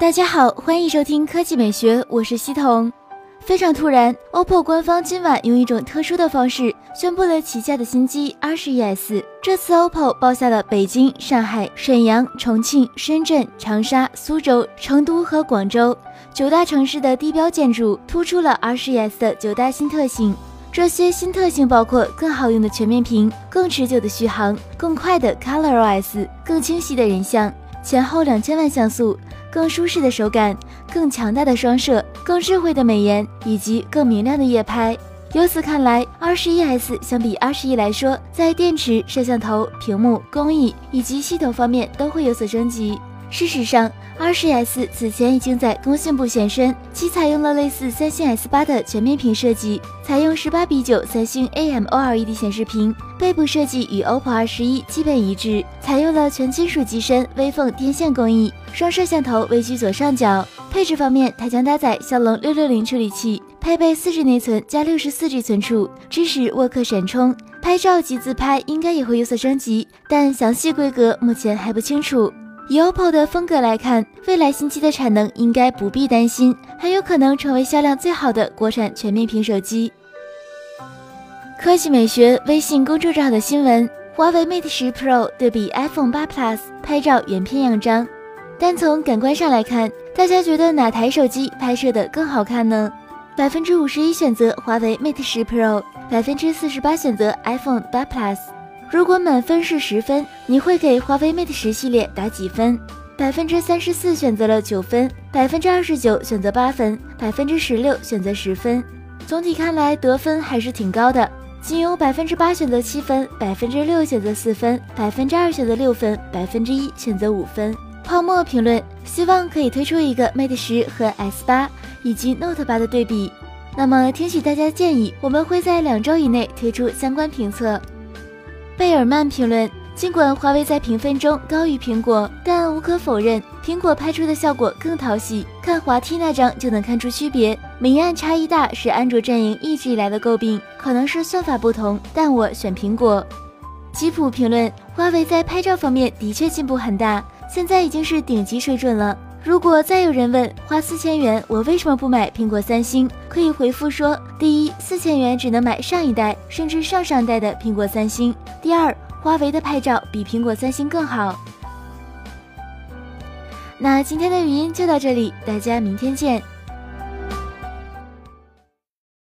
大家好，欢迎收听科技美学，我是西彤。非常突然，OPPO 官方今晚用一种特殊的方式宣布了旗下的新机 R11s。这次 OPPO 包下了北京、上海、沈阳、重庆、深圳、长沙、苏州、成都和广州九大城市的地标建筑，突出了 R11s 的九大新特性。这些新特性包括更好用的全面屏、更持久的续航、更快的 ColorOS、更清晰的人像、前后两千万像素、更舒适的手感、更强大的双摄、更智慧的美颜以及更明亮的夜拍。由此看来 r 十一 s 相比 r 十一来说，在电池、摄像头、屏幕、工艺以及系统方面都会有所升级。事实上，R11s 此前已经在工信部现身，其采用了类似三星 S8 的全面屏设计，采用十八比九三星 AMOLED 显示屏，背部设计与 OPPO R11 基本一致，采用了全金属机身微缝电线工艺，双摄像头位居左上角。配置方面，它将搭载骁龙六六零处理器，配备四 G 内存加六十四 G 存储，支持沃克闪充，拍照及自拍应该也会有所升级，但详细规格目前还不清楚。以 OPPO 的风格来看，未来新机的产能应该不必担心，很有可能成为销量最好的国产全面屏手机。科技美学微信公众号的新闻：华为 Mate 十 Pro 对比 iPhone 八 Plus 拍照原片样张，单从感官上来看，大家觉得哪台手机拍摄的更好看呢？百分之五十一选择华为 Mate 十 Pro，百分之四十八选择 iPhone 八 Plus。如果满分是十分，你会给华为 Mate 十系列打几分？百分之三十四选择了九分，百分之二十九选择八分，百分之十六选择十分。总体看来得分还是挺高的，仅有百分之八选择七分，百分之六选择四分，百分之二选择六分，百分之一选择五分。泡沫评论：希望可以推出一个 Mate 十和 S 八以及 Note 八的对比。那么听取大家建议，我们会在两周以内推出相关评测。贝尔曼评论：尽管华为在评分中高于苹果，但无可否认，苹果拍出的效果更讨喜。看滑梯那张就能看出区别，明暗差异大是安卓阵营一直以来的诟病，可能是算法不同，但我选苹果。吉普评论：华为在拍照方面的确进步很大，现在已经是顶级水准了。如果再有人问花四千元我为什么不买苹果三星，可以回复说：四千元只能买上一代甚至上上代的苹果三星；第二，华为的拍照比苹果三星更好。那今天的语音就到这里，大家明天见。